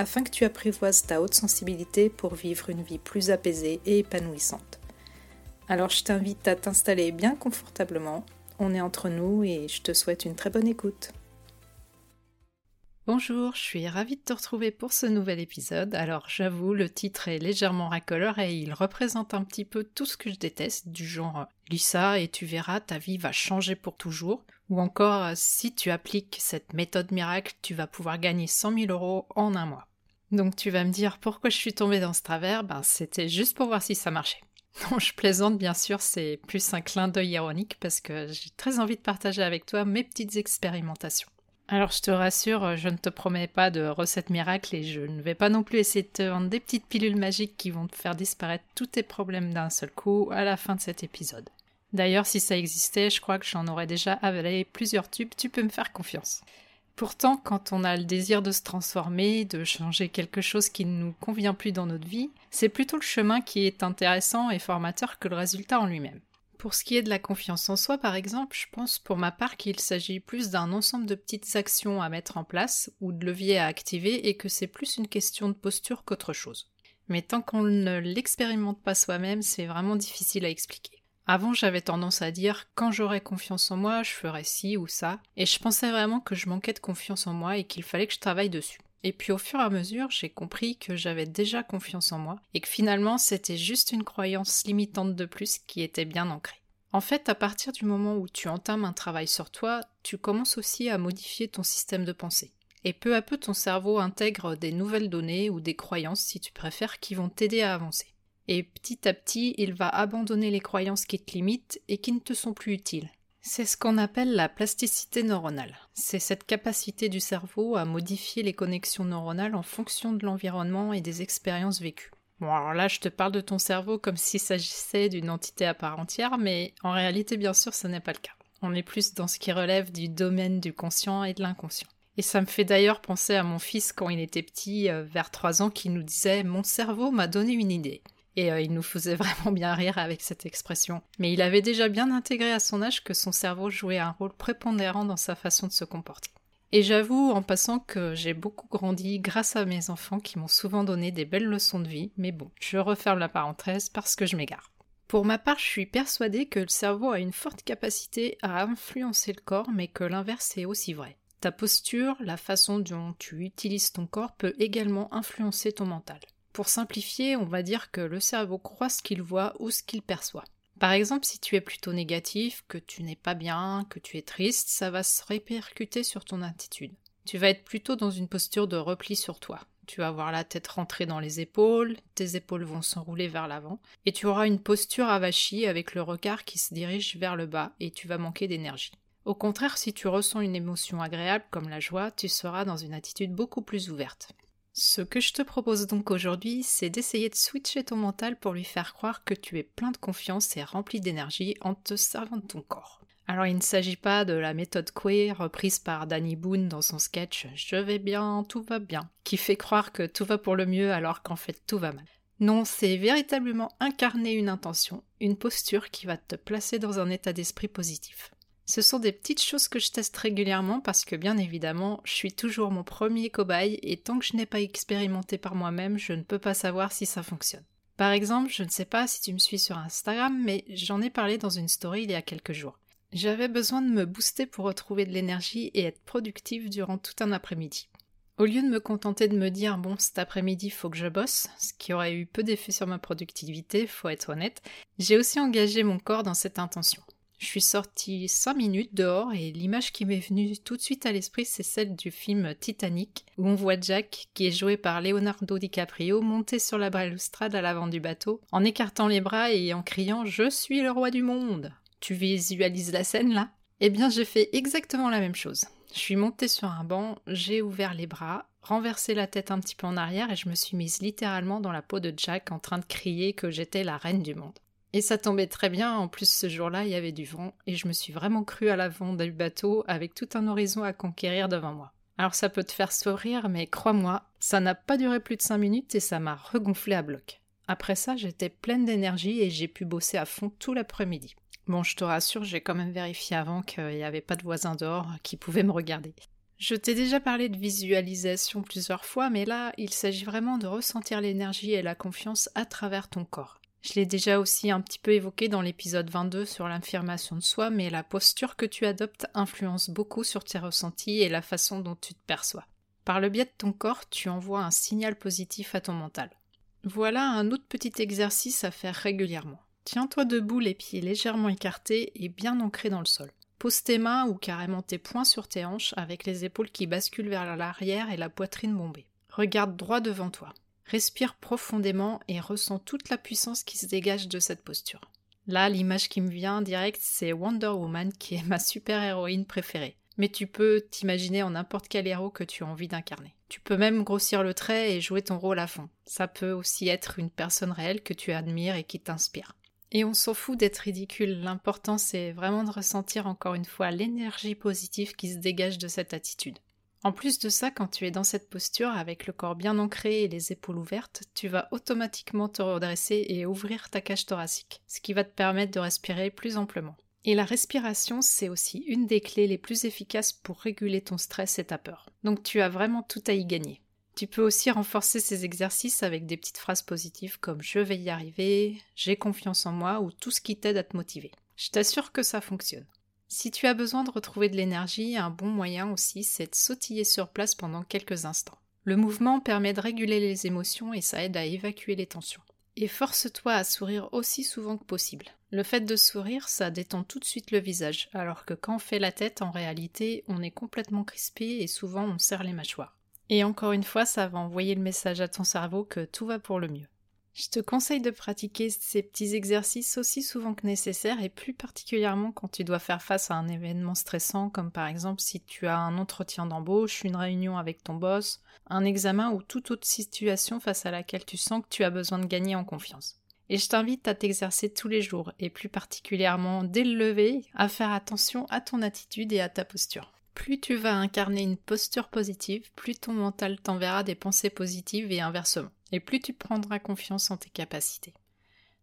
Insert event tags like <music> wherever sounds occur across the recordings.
afin que tu apprivoises ta haute sensibilité pour vivre une vie plus apaisée et épanouissante. Alors je t'invite à t'installer bien confortablement, on est entre nous et je te souhaite une très bonne écoute. Bonjour, je suis ravie de te retrouver pour ce nouvel épisode. Alors j'avoue, le titre est légèrement racoleur et il représente un petit peu tout ce que je déteste, du genre lis ça et tu verras, ta vie va changer pour toujours. Ou encore, si tu appliques cette méthode miracle, tu vas pouvoir gagner 100 000 euros en un mois. Donc tu vas me dire pourquoi je suis tombée dans ce travers? Ben c'était juste pour voir si ça marchait. <laughs> Non, je plaisante bien sûr, c'est plus un clin d'œil ironique parce que j'ai très envie de partager avec toi mes petites expérimentations. Alors je te rassure, je ne te promets pas de recettes miracles et je ne vais pas non plus essayer de te vendre des petites pilules magiques qui vont te faire disparaître tous tes problèmes d'un seul coup à la fin de cet épisode. D'ailleurs, si ça existait, je crois que j'en aurais déjà avalé plusieurs tubes, tu peux me faire confiance. Pourtant, quand on a le désir de se transformer, de changer quelque chose qui ne nous convient plus dans notre vie, c'est plutôt le chemin qui est intéressant et formateur que le résultat en lui-même. Pour ce qui est de la confiance en soi, par exemple, je pense pour ma part qu'il s'agit plus d'un ensemble de petites actions à mettre en place ou de leviers à activer et que c'est plus une question de posture qu'autre chose. Mais tant qu'on ne l'expérimente pas soi-même, c'est vraiment difficile à expliquer. Avant, j'avais tendance à dire quand j'aurais confiance en moi, je ferais ci ou ça, et je pensais vraiment que je manquais de confiance en moi et qu'il fallait que je travaille dessus. Et puis au fur et à mesure, j'ai compris que j'avais déjà confiance en moi et que finalement c'était juste une croyance limitante de plus qui était bien ancrée. En fait, à partir du moment où tu entames un travail sur toi, tu commences aussi à modifier ton système de pensée. Et peu à peu, ton cerveau intègre des nouvelles données ou des croyances, si tu préfères, qui vont t'aider à avancer et petit à petit il va abandonner les croyances qui te limitent et qui ne te sont plus utiles. C'est ce qu'on appelle la plasticité neuronale. C'est cette capacité du cerveau à modifier les connexions neuronales en fonction de l'environnement et des expériences vécues. Bon alors là je te parle de ton cerveau comme s'il s'agissait d'une entité à part entière, mais en réalité bien sûr ce n'est pas le cas. On est plus dans ce qui relève du domaine du conscient et de l'inconscient. Et ça me fait d'ailleurs penser à mon fils quand il était petit, euh, vers 3 ans, qui nous disait Mon cerveau m'a donné une idée. Et euh, il nous faisait <laughs> vraiment bien rire avec cette expression. Mais il avait déjà bien intégré à son âge que son cerveau jouait un rôle prépondérant dans sa façon de se comporter. Et j'avoue en passant que j'ai beaucoup grandi grâce à mes enfants qui m'ont souvent donné des belles leçons de vie, mais bon, je referme la parenthèse parce que je m'égare. Pour ma part, je suis persuadée que le cerveau a une forte capacité à influencer le corps, mais que l'inverse est aussi vrai. Ta posture, la façon dont tu utilises ton corps peut également influencer ton mental. Pour simplifier, on va dire que le cerveau croit ce qu'il voit ou ce qu'il perçoit. Par exemple, si tu es plutôt négatif, que tu n'es pas bien, que tu es triste, ça va se répercuter sur ton attitude. Tu vas être plutôt dans une posture de repli sur toi. Tu vas avoir la tête rentrée dans les épaules, tes épaules vont s'enrouler vers l'avant, et tu auras une posture avachie avec le regard qui se dirige vers le bas, et tu vas manquer d'énergie. Au contraire, si tu ressens une émotion agréable comme la joie, tu seras dans une attitude beaucoup plus ouverte. Ce que je te propose donc aujourd'hui, c'est d'essayer de switcher ton mental pour lui faire croire que tu es plein de confiance et rempli d'énergie en te servant de ton corps. Alors il ne s'agit pas de la méthode queer reprise par Danny Boone dans son sketch Je vais bien, tout va bien, qui fait croire que tout va pour le mieux alors qu'en fait tout va mal. Non, c'est véritablement incarner une intention, une posture qui va te placer dans un état d'esprit positif. Ce sont des petites choses que je teste régulièrement parce que bien évidemment, je suis toujours mon premier cobaye et tant que je n'ai pas expérimenté par moi-même, je ne peux pas savoir si ça fonctionne. Par exemple, je ne sais pas si tu me suis sur Instagram, mais j'en ai parlé dans une story il y a quelques jours. J'avais besoin de me booster pour retrouver de l'énergie et être productive durant tout un après-midi. Au lieu de me contenter de me dire bon cet après-midi faut que je bosse, ce qui aurait eu peu d'effet sur ma productivité, faut être honnête, j'ai aussi engagé mon corps dans cette intention. Je suis sortie 5 minutes dehors et l'image qui m'est venue tout de suite à l'esprit, c'est celle du film Titanic, où on voit Jack, qui est joué par Leonardo DiCaprio, monter sur la balustrade à l'avant du bateau, en écartant les bras et en criant Je suis le roi du monde. Tu visualises la scène là? Eh bien, j'ai fait exactement la même chose. Je suis montée sur un banc, j'ai ouvert les bras renversé la tête un petit peu en arrière et je me suis mise littéralement dans la peau de Jack en train de crier que j'étais la reine du monde. Et ça tombait très bien, en plus ce jour-là il y avait du vent et je me suis vraiment crue à l'avant du bateau avec tout un horizon à conquérir devant moi. Alors ça peut te faire sourire, mais crois-moi, ça n'a pas duré plus de 5 minutes et ça m'a regonflé à bloc. Après ça, j'étais pleine d'énergie et j'ai pu bosser à fond tout l'après-midi. Bon, je te rassure, j'ai quand même vérifié avant qu'il n'y avait pas de voisins dehors qui pouvaient me regarder. Je t'ai déjà parlé de visualisation plusieurs fois, mais là, il s'agit vraiment de ressentir l'énergie et la confiance à travers ton corps. Je l'ai déjà aussi un petit peu évoqué dans l'épisode 22 sur l'affirmation de soi, mais la posture que tu adoptes influence beaucoup sur tes ressentis et la façon dont tu te perçois. Par le biais de ton corps, tu envoies un signal positif à ton mental. Voilà un autre petit exercice à faire régulièrement. Tiens-toi debout, les pieds légèrement écartés et bien ancrés dans le sol. Pose tes mains ou carrément tes poings sur tes hanches avec les épaules qui basculent vers l'arrière et la poitrine bombée. Regarde droit devant toi. Respire profondément et ressens toute la puissance qui se dégage de cette posture. Là, l'image qui me vient direct, c'est Wonder Woman qui est ma super-héroïne préférée. Mais tu peux t'imaginer en n'importe quel héros que tu as envie d'incarner. Tu peux même grossir le trait et jouer ton rôle à fond. Ça peut aussi être une personne réelle que tu admires et qui t'inspire. Et on s'en fout d'être ridicule, l'important c'est vraiment de ressentir encore une fois l'énergie positive qui se dégage de cette attitude. En plus de ça, quand tu es dans cette posture, avec le corps bien ancré et les épaules ouvertes, tu vas automatiquement te redresser et ouvrir ta cage thoracique, ce qui va te permettre de respirer plus amplement. Et la respiration, c'est aussi une des clés les plus efficaces pour réguler ton stress et ta peur. Donc tu as vraiment tout à y gagner. Tu peux aussi renforcer ces exercices avec des petites phrases positives comme je vais y arriver, j'ai confiance en moi ou tout ce qui t'aide à te motiver. Je t'assure que ça fonctionne. Si tu as besoin de retrouver de l'énergie, un bon moyen aussi, c'est de sautiller sur place pendant quelques instants. Le mouvement permet de réguler les émotions et ça aide à évacuer les tensions. Et force-toi à sourire aussi souvent que possible. Le fait de sourire, ça détend tout de suite le visage, alors que quand on fait la tête, en réalité, on est complètement crispé et souvent on serre les mâchoires. Et encore une fois, ça va envoyer le message à ton cerveau que tout va pour le mieux. Je te conseille de pratiquer ces petits exercices aussi souvent que nécessaire et plus particulièrement quand tu dois faire face à un événement stressant comme par exemple si tu as un entretien d'embauche, une réunion avec ton boss, un examen ou toute autre situation face à laquelle tu sens que tu as besoin de gagner en confiance. Et je t'invite à t'exercer tous les jours et plus particulièrement dès le lever à faire attention à ton attitude et à ta posture. Plus tu vas incarner une posture positive, plus ton mental t'enverra des pensées positives et inversement et plus tu prendras confiance en tes capacités.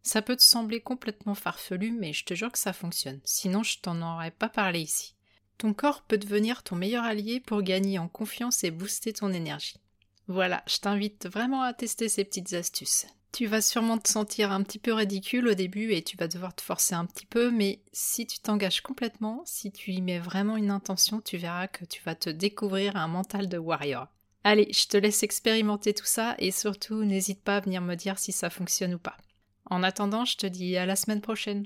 Ça peut te sembler complètement farfelu, mais je te jure que ça fonctionne, sinon je t'en aurais pas parlé ici. Ton corps peut devenir ton meilleur allié pour gagner en confiance et booster ton énergie. Voilà, je t'invite vraiment à tester ces petites astuces. Tu vas sûrement te sentir un petit peu ridicule au début et tu vas devoir te forcer un petit peu, mais si tu t'engages complètement, si tu y mets vraiment une intention, tu verras que tu vas te découvrir un mental de warrior. Allez, je te laisse expérimenter tout ça et surtout n'hésite pas à venir me dire si ça fonctionne ou pas. En attendant, je te dis à la semaine prochaine.